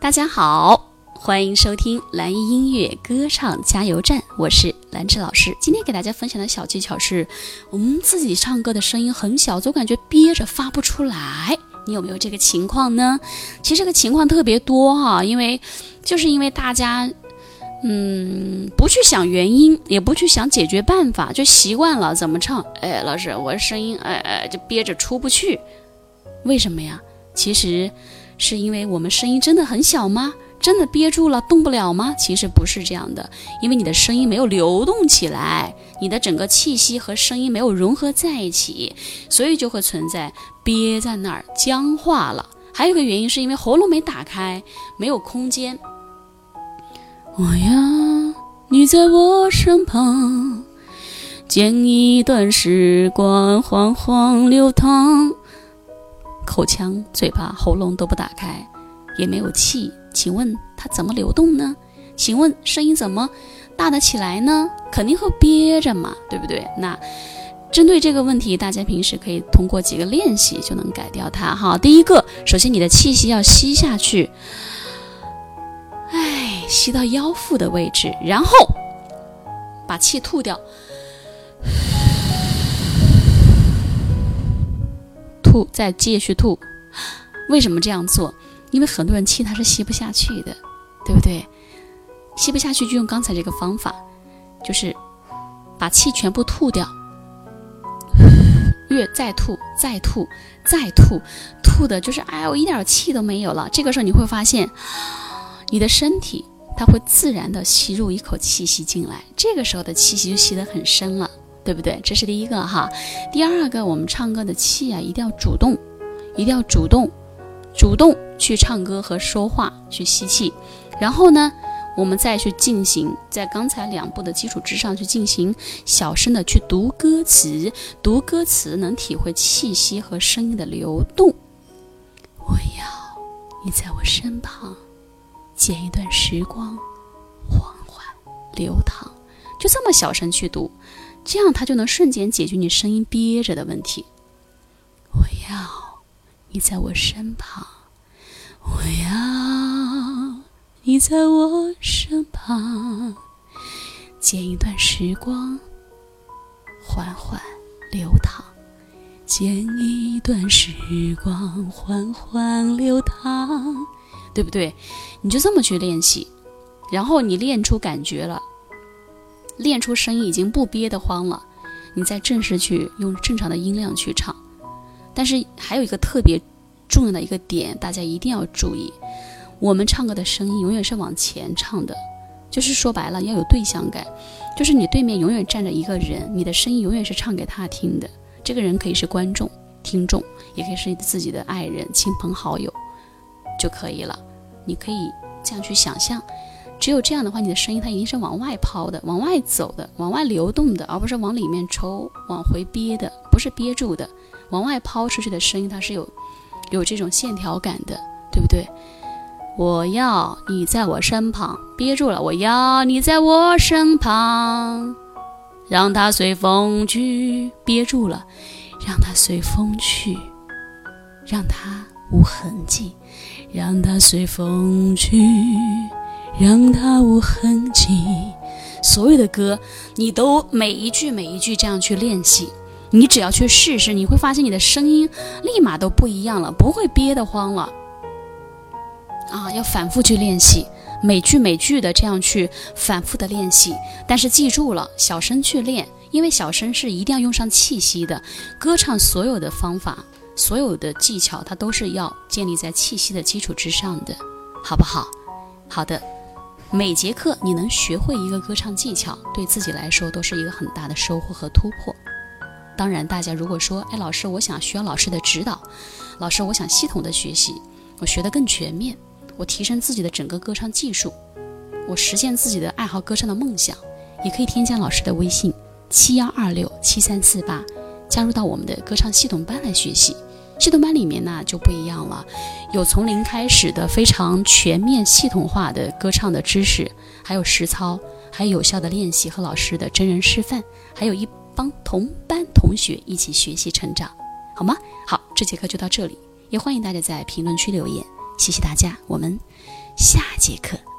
大家好，欢迎收听蓝音音乐歌唱加油站，我是兰芝老师。今天给大家分享的小技巧是，我们自己唱歌的声音很小，总感觉憋着发不出来。你有没有这个情况呢？其实这个情况特别多哈，因为就是因为大家，嗯，不去想原因，也不去想解决办法，就习惯了怎么唱。哎，老师，我声音，哎哎，就憋着出不去，为什么呀？其实。是因为我们声音真的很小吗？真的憋住了，动不了吗？其实不是这样的，因为你的声音没有流动起来，你的整个气息和声音没有融合在一起，所以就会存在憋在那儿僵化了。还有一个原因是因为喉咙没打开，没有空间。我呀，你在我身旁，剪一段时光缓缓流淌。口腔、嘴巴、喉咙都不打开，也没有气，请问它怎么流动呢？请问声音怎么大得起来呢？肯定会憋着嘛，对不对？那针对这个问题，大家平时可以通过几个练习就能改掉它哈。第一个，首先你的气息要吸下去，哎，吸到腰腹的位置，然后把气吐掉。吐，再继续吐。为什么这样做？因为很多人气他是吸不下去的，对不对？吸不下去就用刚才这个方法，就是把气全部吐掉，越再吐，再吐，再吐，吐的就是哎，我一点气都没有了。这个时候你会发现，你的身体它会自然的吸入一口气息进来，这个时候的气息就吸得很深了。对不对？这是第一个哈。第二个，我们唱歌的气啊，一定要主动，一定要主动，主动去唱歌和说话，去吸气。然后呢，我们再去进行，在刚才两步的基础之上去进行小声的去读歌词，读歌词能体会气息和声音的流动。我要你在我身旁，剪一段时光，缓缓流淌。就这么小声去读。这样，它就能瞬间解决你声音憋着的问题。我要你在我身旁，我要你在我身旁，剪一段时光，缓缓流淌，剪一段时光，缓缓流淌，对不对？你就这么去练习，然后你练出感觉了。练出声音已经不憋得慌了，你再正式去用正常的音量去唱。但是还有一个特别重要的一个点，大家一定要注意：我们唱歌的声音永远是往前唱的，就是说白了要有对象感，就是你对面永远站着一个人，你的声音永远是唱给他听的。这个人可以是观众、听众，也可以是自己的爱人、亲朋好友就可以了。你可以这样去想象。只有这样的话，你的声音它一定是往外抛的、往外走的、往外流动的，而不是往里面抽、往回憋的，不是憋住的。往外抛出去的声音，它是有有这种线条感的，对不对？我要你在我身旁，憋住了。我要你在我身旁，让它随风去，憋住了，让它随风去，让它无痕迹，让它随风去。让它无痕迹。所有的歌，你都每一句每一句这样去练习，你只要去试试，你会发现你的声音立马都不一样了，不会憋得慌了。啊，要反复去练习，每句每句的这样去反复的练习。但是记住了，小声去练，因为小声是一定要用上气息的。歌唱所有的方法，所有的技巧，它都是要建立在气息的基础之上的，好不好？好的。每节课你能学会一个歌唱技巧，对自己来说都是一个很大的收获和突破。当然，大家如果说，哎，老师，我想需要老师的指导，老师，我想系统的学习，我学得更全面，我提升自己的整个歌唱技术，我实现自己的爱好歌唱的梦想，也可以添加老师的微信七幺二六七三四八，加入到我们的歌唱系统班来学习。系统班里面呢就不一样了，有从零开始的非常全面系统化的歌唱的知识，还有实操，还有有效的练习和老师的真人示范，还有一帮同班同学一起学习成长，好吗？好，这节课就到这里，也欢迎大家在评论区留言。谢谢大家，我们下节课。